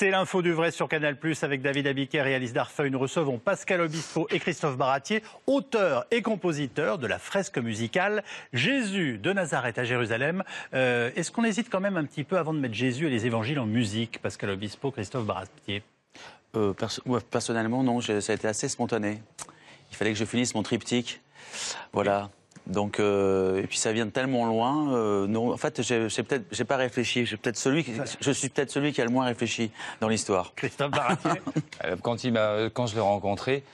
C'est l'info du vrai sur Canal+, avec David Abiker et Alice Darfeuille. Nous recevons Pascal Obispo et Christophe Baratier, auteurs et compositeurs de la fresque musicale Jésus de Nazareth à Jérusalem. Euh, Est-ce qu'on hésite quand même un petit peu avant de mettre Jésus et les évangiles en musique, Pascal Obispo, Christophe Baratier? Euh, personnellement, non, ça a été assez spontané. Il fallait que je finisse mon triptyque. Voilà. Donc, euh, et puis ça vient de tellement loin. euh, non, en fait, j'ai peut-être, j'ai pas réfléchi. J'ai peut-être celui, qui- je suis peut-être celui qui a le moins réfléchi dans l'histoire. Christophe Baratier Euh, Quand, il m'a- quand je l'ai rencontré,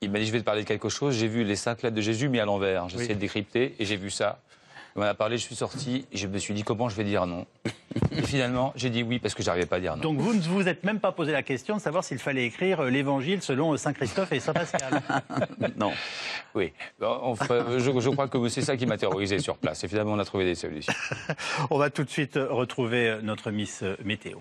il m'a dit Je vais te parler de quelque chose. J'ai vu les cinq lettres de Jésus mis à l'envers. J'ai Oui. essayé de décrypter et j'ai vu ça. Il m'en a parlé, je suis sorti et je me suis dit Comment je vais dire non? Et finalement, j'ai dit oui parce que j'arrivait pas à dire non. Donc vous ne vous êtes même pas posé la question de savoir s'il fallait écrire l'évangile selon Saint Christophe et Saint Pascal. Non. Oui, je, je crois que c'est ça qui m'a terrorisé sur place. Et finalement, on a trouvé des solutions. On va tout de suite retrouver notre Miss Météo.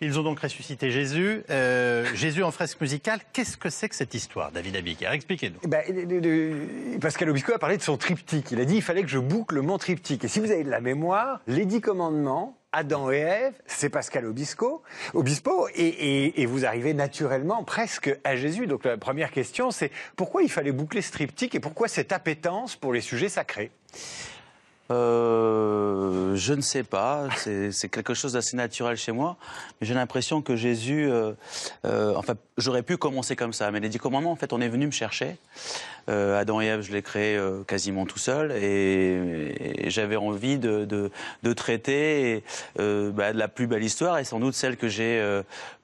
Ils ont donc ressuscité Jésus. Euh, Jésus en fresque musicale, qu'est-ce que c'est que cette histoire, David Abiker? Expliquez-nous. Eh ben, le- le- Pascal Obispo a parlé de son triptyque. Il a dit il fallait que je boucle mon triptyque. Et si vous avez de la mémoire, les dix commandements, Adam et Ève, c'est Pascal Obispo, Obispo et, vous arrivez naturellement presque à Jésus. Donc la première question, c'est pourquoi il fallait boucler ce triptyque et pourquoi cette appétence pour les sujets sacrés? Euh, je ne sais pas, c'est c'est quelque chose d'assez naturel chez moi. Mais j'ai l'impression que Jésus, euh, euh, enfin, j'aurais pu commencer comme ça. Mais les dix commandements, en fait, on est venu me chercher? Euh, Adam et Ève, je l'ai créé euh, quasiment tout seul, et, j'avais envie de, de, traiter euh, bah, de la plus belle histoire et sans doute celle que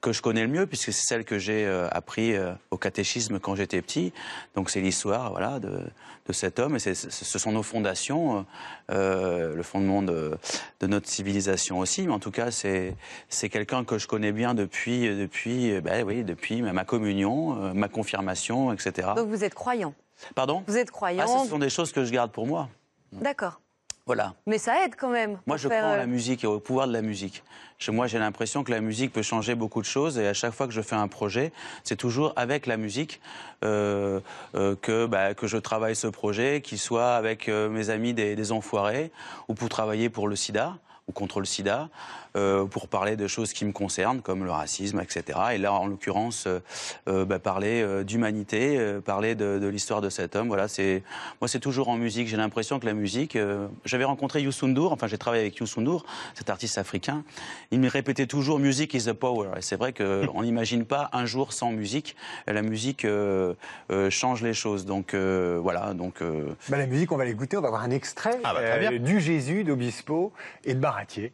que je connais le mieux, puisque c'est celle que j'ai appris au catéchisme quand j'étais petit. Donc c'est l'histoire, voilà, de, de cet homme, et ce sont nos fondations, le fondement de, notre civilisation aussi. Mais en tout cas, c'est quelqu'un que je connais bien depuis depuis ben oui depuis ma communion, ma confirmation, etc. Donc vous êtes croyant. Pardon Vous êtes Ah, croyant. ce sont des choses que je garde pour moi. D'accord. Voilà. Mais ça aide quand même. Moi, je crois en euh, la musique et au pouvoir de la musique. Chez moi, j'ai l'impression que la musique peut changer beaucoup de choses et à chaque fois que je fais un projet, c'est toujours avec la musique euh, euh, que, bah, que je travaille ce projet, qu'il soit avec mes amis des, des enfoirés ou pour travailler pour le sida ou contre le sida, euh, pour parler de choses qui me concernent, comme le racisme, etc. Et là, en l'occurrence, euh, euh, bah, parler euh, d'humanité, euh, parler de, de l'histoire de cet homme. Voilà, c'est moi, c'est toujours en musique. J'ai l'impression que la musique. euh, J'avais rencontré Youssou N'Dour, enfin, j'ai travaillé avec Youssou N'Dour, cet artiste africain. Il me répétait toujours "Music is the power". Et c'est vrai qu'on n'imagine pas un jour sans musique. La musique euh, euh, change les choses. Donc euh, voilà. Donc euh, Ben, La musique, on va l'écouter, on va voir un extrait Ah bah, très bien. du Jésus d'Obispo et de Baratier. Je dirais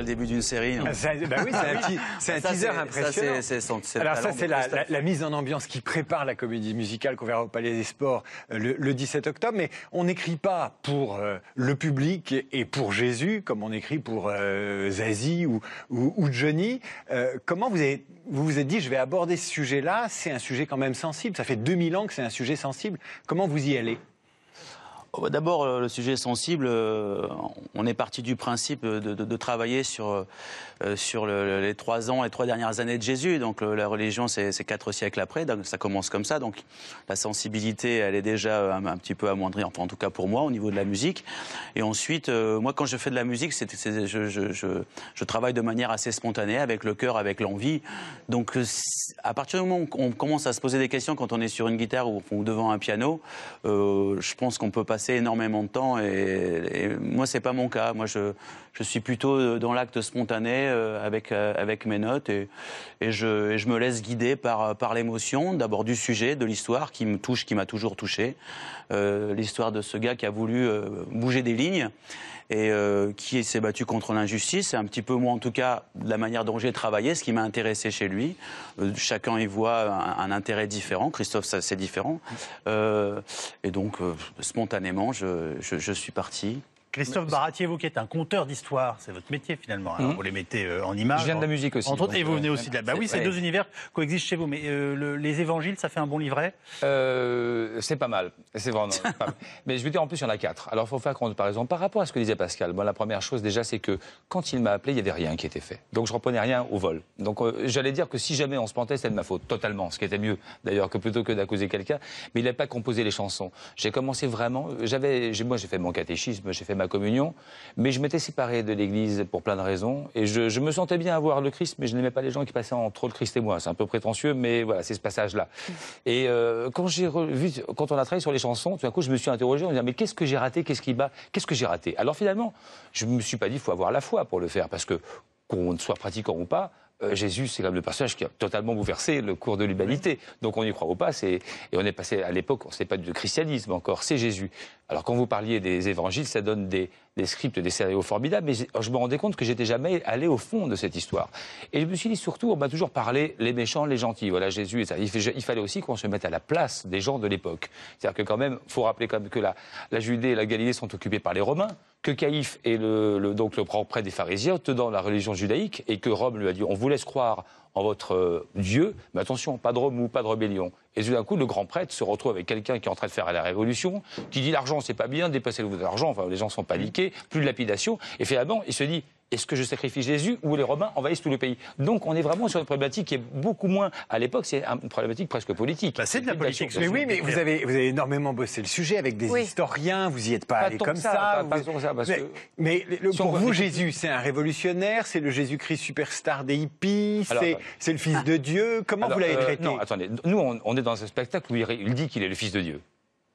le début d'une série. Ah, ça- bah oui, c'est un, teaser impressionnant. Alors ça, c'est la, Christophe. la- la mise en ambiance qui prépare la comédie musicale qu'on verra au Palais des Sports euh, le, le 17 octobre. Mais on n'écrit pas pour euh, le public et- pour Jésus, comme on écrit pour euh, Zazie ou, ou- ou Johnny. Euh, comment vous avez, vous vous êtes dit, je vais aborder ce sujet-là C'est un sujet quand même sensible. Ça fait 2000 ans que c'est un sujet sensible. Comment vous y allez? D'abord, euh, le sujet sensible. euh, On est parti du principe de, travailler sur, euh, les trois ans, les trois dernières années de Jésus. Donc la religion, c'est quatre siècles après. Donc ça commence comme ça. Donc la sensibilité, elle est déjà un, petit peu amoindrie, enfin en tout cas pour moi, au niveau de la musique. Et ensuite, moi, quand je fais de la musique, je, travaille de manière assez spontanée, avec le cœur, avec l'envie. Donc à partir du moment où on commence à se poser des questions quand on est sur une guitare ou, devant un piano, je pense qu'on peut passer énormément de temps et, et moi c'est pas mon cas. Moi je, Je suis plutôt euh, dans l'acte spontané euh, avec, euh, avec mes notes et, et, je, je me laisse guider par, par l'émotion, d'abord du sujet, de l'histoire qui me touche, qui m'a toujours touché. L'histoire de ce gars qui a voulu bouger des lignes et euh, qui s'est battu contre l'injustice. C'est un petit peu moi, en tout cas, la manière dont j'ai travaillé, ce qui m'a intéressé chez lui. Euh, chacun y voit un, intérêt différent. Christophe, c'est différent. Euh, et donc, euh, spontanément, je, je, je suis parti. Christophe Baratier, vous qui êtes un conteur d'histoire, c'est votre métier finalement. Alors, Mhm. Vous les mettez euh, en images. Je viens de la musique aussi, Entre autres, donc, et vous euh, venez aussi de là. Bah oui, c'est- ces deux univers coexistent chez vous. Mais euh, le- les évangiles, ça fait un bon livret? Euh, c'est pas mal. C'est vraiment pas mal. Mais je veux dire, en plus, il y en a quatre. Alors, il faut faire compte, par rapport à ce que disait Pascal. Moi, la première chose, déjà, c'est que quand il m'a appelé, il n'y avait rien qui était fait. Donc, je reprenais rien au vol. Donc, j'allais dire que si jamais on se plantait, c'était de ma faute, totalement. Ce qui était mieux, d'ailleurs, que plutôt que d'accuser quelqu'un. Mais il n'a pas composé les chansons. J'ai commencé vraiment. J'avais, moi, j'ai fait mon catéchisme, j'ai fait ma communion, mais je m'étais séparé de l'Église pour plein de raisons. Et je, je me sentais bien avoir le Christ, mais je n'aimais pas les gens qui passaient entre le Christ et moi. C'est un peu prétentieux, mais voilà, c'est ce passage-là. Et euh, quand j'ai revu, quand on a travaillé sur les chansons, tout d'un coup, je me suis interrogé en me disant mais qu'est-ce que j'ai raté, qu'est-ce qui bat, qu'est-ce que j'ai raté? Alors finalement, je me suis pas dit il faut avoir la foi pour le faire, parce que qu'on soit pratiquant ou pas. euh, Jésus, c'est comme le personnage qui a totalement bouleversé le cours de l'humanité. Donc on y croit ou pas, et on est passé à l'époque, on ne sait pas du christianisme encore, c'est Jésus. Alors quand vous parliez des évangiles, ça donne des, scripts, des scénarios formidables, mais je me rendais compte que j'étais jamais allé au fond de cette histoire. Et je me suis dit surtout, on m'a toujours parlé les méchants, les gentils. Voilà Jésus et ça. Il, fallait aussi qu'on se mette à la place des gens de l'époque. C'est-à-dire que quand même, faut rappeler quand même que la, Judée et la Galilée sont occupées par les Romains, que Caïphe est le, donc le prêtre des pharisiens, tenant la religion judaïque, et que Rome lui a dit on vous laisse croire en votre euh, Dieu, mais attention, pas de remous, pas de rébellion. Et tout d'un coup, le grand prêtre se retrouve avec quelqu'un qui est en train de faire la révolution, qui dit l'argent c'est pas bien, dépassez le l'argent, enfin les gens sont paniqués, plus de lapidation, et finalement il se dit est-ce que je sacrifie Jésus ou les Romains envahissent tout le pays? Donc on est vraiment sur une problématique qui est beaucoup moins, à l'époque c'est une problématique presque politique. Bah, c'est de la politique, Mais oui, mais vous avez, vous avez énormément bossé le sujet avec des Oui. historiens, vous y êtes pas, Pas allé comme ça. ça, pas- vous- ça, parce mais que- mais le- Si on pour vous, Jésus, c'est un révolutionnaire, c'est le Jésus-Christ superstar des hippies, c'est le fils de Dieu. Comment Alors, vous l'avez euh, traité? Non, attendez. Nous, on, on est dans un spectacle où il, il dit qu'il est le fils de Dieu.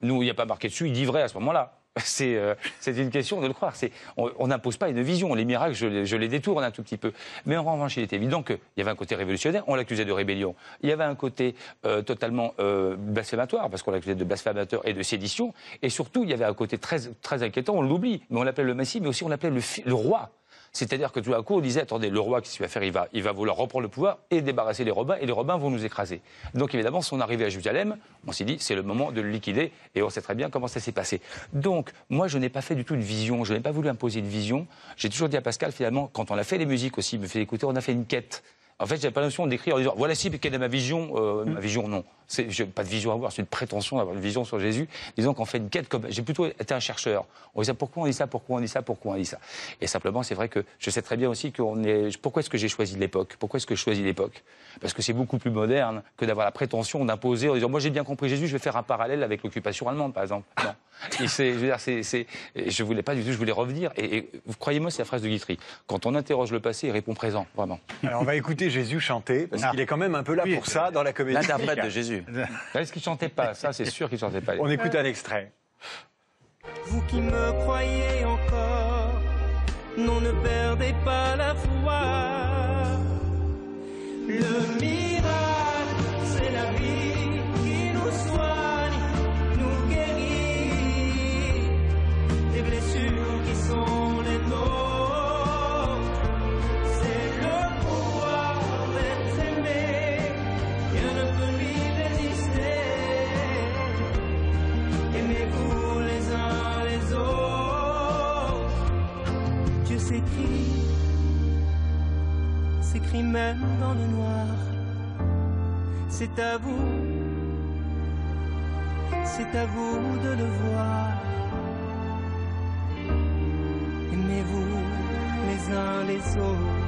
Nous, il n'y a pas marqué dessus, il dit vrai à ce moment-là. C'est euh, une question de le croire. On n'impose pas une vision. Les miracles, je, les- je les détourne un tout petit peu. Mais en revanche, il est évident qu'il y avait un côté révolutionnaire. On l'accusait de rébellion. Il y avait un côté euh, totalement euh, blasphématoire, parce qu'on l'accusait de blasphémateur et de sédition. Et surtout, il y avait un côté très, très inquiétant. On l'oublie, mais on l'appelait le Messie, mais aussi on l'appelait le, le roi. C'est-à-dire que tout à coup, on disait, attendez, le roi, qu'est-ce qu'il va faire? Il va, il va vouloir reprendre le pouvoir et débarrasser les Romains, et les Romains vont nous écraser. Donc évidemment, son arrivée à Jérusalem, on s'est dit, c'est le moment de le liquider, et on sait très bien comment ça s'est passé. Donc, moi, je n'ai pas fait du tout une vision, je n'ai pas voulu imposer une vision. J'ai toujours dit à Pascal, finalement, quand on a fait les musiques aussi, il me fait écouter, on a fait une quête. En fait, j'avais pas la notion d'écrire en disant voilà si quelle est ma vision. Euh, Ma vision, non. C'est j'ai pas de vision à avoir. C'est une prétention d'avoir une vision sur Jésus. Disons qu'on fait une quête comme j'ai plutôt été un chercheur. On disait pourquoi on dit ça, pourquoi on dit ça, pourquoi on dit ça? Et simplement, c'est vrai que je sais très bien aussi qu'on est. Pourquoi est-ce que j'ai choisi l'époque? Pourquoi est-ce que je choisis l'époque? Parce que c'est beaucoup plus moderne que d'avoir la prétention d'imposer en disant moi j'ai bien compris Jésus, je vais faire un parallèle avec l'occupation allemande, par exemple. Non. Et c'est, je veux dire, c'est, c'est, et je voulais pas du tout, je voulais revenir. Et, et croyez-moi, c'est la phrase de Guitry. Quand on interroge le passé, il répond présent, vraiment. Alors on va écouter Jésus chanter, parce Ah. qu'il est quand même un peu là Oui. pour ça dans la comédie. L'interprète de. Jésus. Est-ce qu'il chantait pas Ça, c'est sûr qu'il chantait pas. On écoute un extrait. Vous qui me croyez encore, non, ne perdez pas la foi. Le s'écrit même dans le noir. C'est à vous, c'est à vous de le voir. Aimez-vous les uns les autres.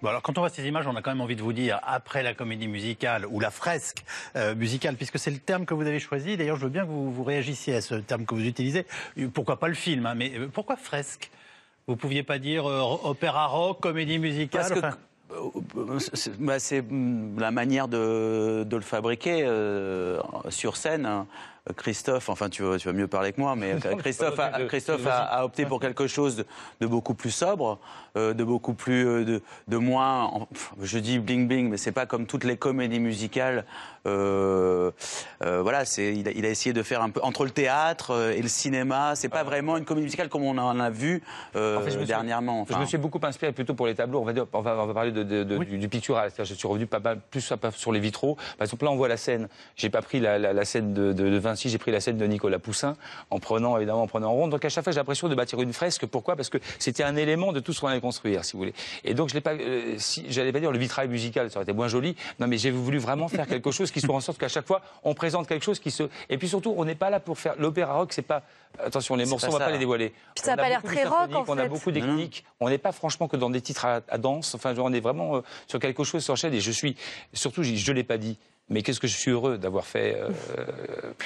Bon, alors quand on voit ces images, on a quand même envie de vous dire, après la comédie musicale ou la fresque euh, musicale, puisque c'est le terme que vous avez choisi, d'ailleurs je veux bien que vous, réagissiez à ce terme que vous utilisez, pourquoi pas le film, hein, mais euh, pourquoi fresque? Vous pouviez pas dire euh, opéra rock, comédie musicale Parce que enfin, euh, c'est bah, hum, la manière de, de le fabriquer euh, sur scène. Christophe, enfin tu, vas mieux parler que moi, mais euh, Christophe, a, opté pour quelque chose de, beaucoup plus sobre, euh, de beaucoup plus, euh, de, moins, je dis bling bling, mais c'est pas comme toutes les comédies musicales. Voilà, il, a essayé de faire un peu entre le théâtre et le cinéma. C'est pas vraiment une comédie musicale comme on en a vu dernièrement. Je me suis beaucoup inspiré plutôt pour les tableaux. On va, parler du, pictural. Je suis revenu pas plus sur les vitraux. Par exemple, là on voit la scène. J'ai pas pris la, scène de, de ainsi, j'ai pris la scène de Nicolas Poussin en prenant, évidemment, en prenant en ronde. Donc à chaque fois, j'ai l'impression de bâtir une fresque. Pourquoi? Parce que c'était un élément de tout ce qu'on allait construire, si vous voulez. Et donc, je n'allais euh, pas, dire le vitrail musical, ça aurait été moins joli. Non, mais j'ai voulu vraiment faire quelque chose qui soit en sorte qu'à chaque fois, on présente quelque chose qui se. Et puis surtout, on n'est pas là pour faire. L'opéra rock, c'est pas. Attention, les morceaux, on ne va pas les dévoiler. Puis ça n'a pas l'air très rock, en fait. On a beaucoup d'ethniques. On n'est pas franchement que dans des titres à, danse. Enfin, on est vraiment euh, sur quelque chose sur chaîne. Et je suis. Surtout, je ne l'ai pas dit. Mais qu'est-ce que je suis heureux d'avoir fait, euh,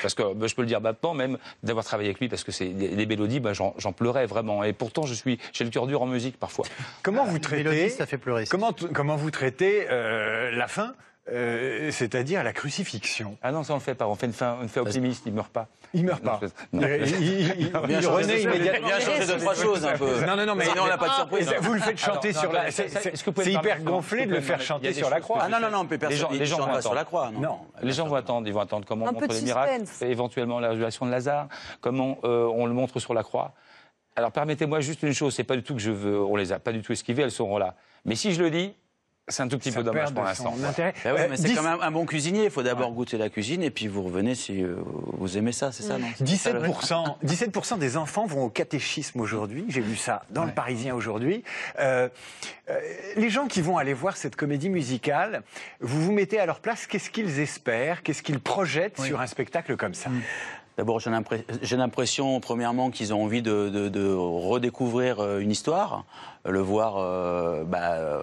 parce que bah, je peux le dire maintenant même, d'avoir travaillé avec lui, parce que c'est les, mélodies, bah, j'en j'en pleurais vraiment. Et pourtant, je suis, j'ai le cœur dur en musique parfois. Comment vous Ah, Mélodie, traitez ça fait pleurer. Comment, comment vous traitez euh, la fin, euh, c'est-à-dire la crucifixion Ah non, ça on le fait pas. On fait une fin, une fin optimiste. Il meurt pas. Il meurt pas. Non, Il, il- il- il bien renaît changer de- immédiatement. bien changer deux trois choses un peu. Non, non, non, mais Sinon, on n'a pas de surprise. Vous le faites chanter Alors, sur la. C'est ça- ça- c'est- est-ce que vous pouvez c'est me hyper gonflé de le faire chanter sur la croix. Ah non, non, non, mais personne Les gens- les gens vont sur la attendre. croix. Non. Les gens vont attendre, ils vont attendre comment on montre les miracles, éventuellement la résurrection de Lazare, comment euh, on le montre sur la croix. Alors permettez-moi juste une chose, c'est pas du tout que je veux, on les a pas du tout esquivées, elles seront là. Mais si je le dis, c'est un tout petit Ça peu dommage pour l'instant. Bah ouais, Euh, mais c'est dix- quand même un bon cuisinier. Il faut d'abord goûter la cuisine et puis vous revenez si euh, vous aimez ça, c'est ça, non? C'est ça, le rythme 17%, 17% des enfants vont au catéchisme aujourd'hui. J'ai lu ça dans le Parisien aujourd'hui. Euh, euh, les gens qui vont aller voir cette comédie musicale, vous vous mettez à leur place. Qu'est-ce qu'ils espèrent? Qu'est-ce qu'ils projettent sur un spectacle comme ça? D'abord, j'ai l'impre- j'ai l'impression, premièrement, qu'ils ont envie de, de- de redécouvrir une histoire, le voir euh, bah, euh,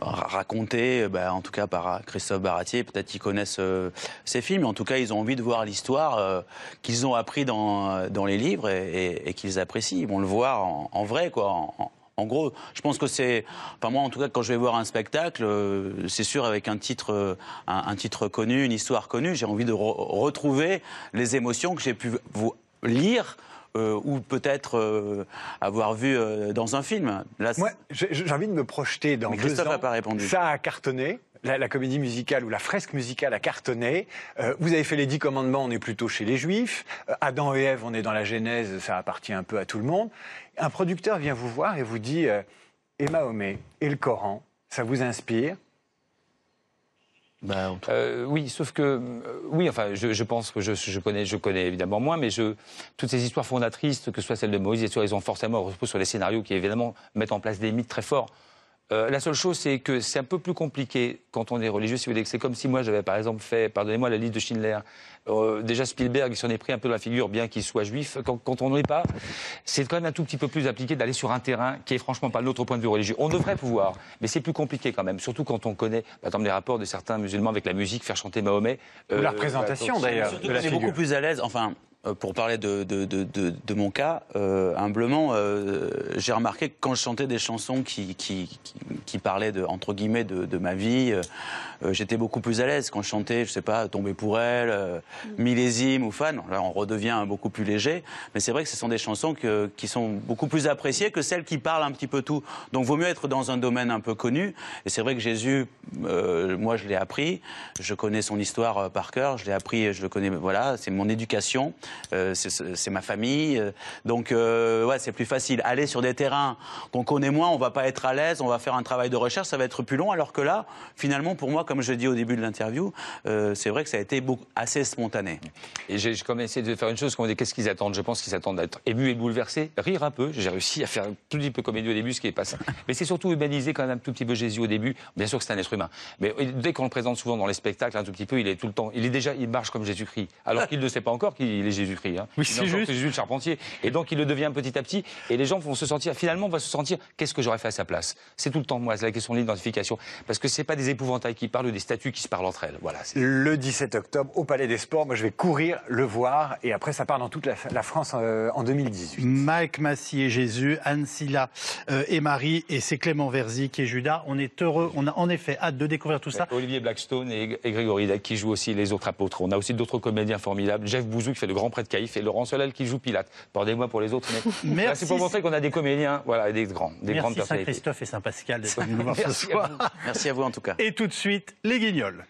raconté, bah, en tout cas par Christophe Baratier. Peut-être qu'ils connaissent euh, ces films, mais en tout cas, ils ont envie de voir l'histoire euh, qu'ils ont appris dans, dans les livres et, qu'ils apprécient. Ils vont le voir en, vrai, quoi. en- gros, je pense que c'est, enfin moi en tout cas quand je vais voir un spectacle, euh, c'est sûr avec un titre, euh, un, titre connu, une histoire connue, j'ai envie de re- retrouver les émotions que j'ai pu vous lire euh, ou peut-être euh, avoir vu euh, dans un film. Là, Moi, j'ai envie de me projeter dans Mais deux Christophe ans. n'a pas répondu. Ça a cartonné. La, la comédie musicale ou la fresque musicale a cartonné. Euh, vous avez fait les dix commandements, on est plutôt chez les juifs. Euh, Adam et Ève, on est dans la Genèse, ça appartient un peu à tout le monde. Un producteur vient vous voir et vous dit euh, Et Mahomet et le Coran, ça vous inspire bah, Euh, oui, sauf que euh, oui, enfin, je, je pense que je, je connais, je connais évidemment moins, mais je, toutes ces histoires fondatrices, que ce soit celle de Moïse, et elles ont forcément reposé sur des scénarios qui évidemment mettent en place des mythes très forts. Euh, la seule chose, c'est que c'est un peu plus compliqué quand on est religieux. Si vous voulez, c'est comme si moi j'avais par exemple fait, pardonnez-moi, la liste de Schindler. Euh, déjà Spielberg, il s'en est pris un peu dans la figure, bien qu'il soit juif. Quand, quand on n'en est pas, c'est quand même un tout petit peu plus appliqué d'aller sur un terrain qui est franchement pas notre point de vue religieux. On devrait pouvoir, mais c'est plus compliqué quand même, surtout quand on connaît, par exemple, les rapports de certains musulmans avec la musique, faire chanter Mahomet. Ou Euh, la représentation donc, d'ailleurs la qu'on est beaucoup plus à l'aise. Enfin, pour parler de, de, de, de, de mon cas, euh, humblement, euh, j'ai remarqué que quand je chantais des chansons qui, qui, qui, qui parlaient de, entre guillemets de, de ma vie, euh, euh, j'étais beaucoup plus à l'aise. Quand je chantais, je sais pas, Tomber pour elle, euh, Millésime ou Fan, là on redevient beaucoup plus léger. Mais c'est vrai que ce sont des chansons que, qui sont beaucoup plus appréciées que celles qui parlent un petit peu tout. Donc vaut mieux être dans un domaine un peu connu. Et c'est vrai que Jésus, euh, moi je l'ai appris, je connais son histoire euh, par cœur, je l'ai appris, je le connais, voilà, c'est mon éducation, euh, c'est- c'est ma famille. euh, donc euh, ouais, c'est plus facile. Aller sur des terrains qu'on connaît moins, on va pas être à l'aise, on va faire un travail de recherche, ça va être plus long. Alors que là, finalement, pour moi, comme je dis au début de l'interview, euh, c'est vrai que ça a été assez spontané. Et j'ai j'ai quand même essayé de faire une chose, qu'on dit qu'est-ce qu'ils attendent? Je pense qu'ils attendent d'être émus et bouleversés, rire un peu. J'ai réussi à faire un tout petit peu comédie au début, ce qui est pas ça. Mais c'est surtout humaniser quand même un tout petit peu Jésus au début. Bien sûr que c'est un être humain. Mais dès qu'on le présente souvent dans les spectacles, un tout petit peu, il est tout le temps, il est déjà, il marche comme Jésus-Christ. Alors qu'il ne sait pas encore qu'il est Jésus. Jésus-Christ. Hein. Oui, c'est juste. Jésus le charpentier. Et donc il le devient petit à petit. Et les gens vont se sentir, finalement, on va se sentir, qu'est-ce que j'aurais fait à sa place? C'est tout le temps moi, c'est la question de l'identification. Parce que c'est pas des épouvantails qui parlent ou des statues qui se parlent entre elles. Voilà. Le 17 octobre au Palais des Sports, moi je vais courir le voir et après ça part dans toute la, la France euh, en 2018. Mike Massy et Jésus, Anne Silla euh, et Marie, et c'est Clément Verzy qui est Judas. On est heureux, on a en effet hâte de découvrir tout ça. Olivier Blackstone et, et Grégory Dac qui jouent aussi les autres apôtres. On a aussi d'autres comédiens formidables. Jeff Bouzou qui fait le grand prêtre Caïphe et Laurent Solel qui joue Pilate. Pardonnez-moi pour les autres, mais c'est pour montrer qu'on a des comédiens, voilà, et des grands, des grandes Merci. Saint-Christophe et Saint-Pascal d'être venus nous voir ce soir. Merci à vous en tout cas. Et tout de suite, les guignols.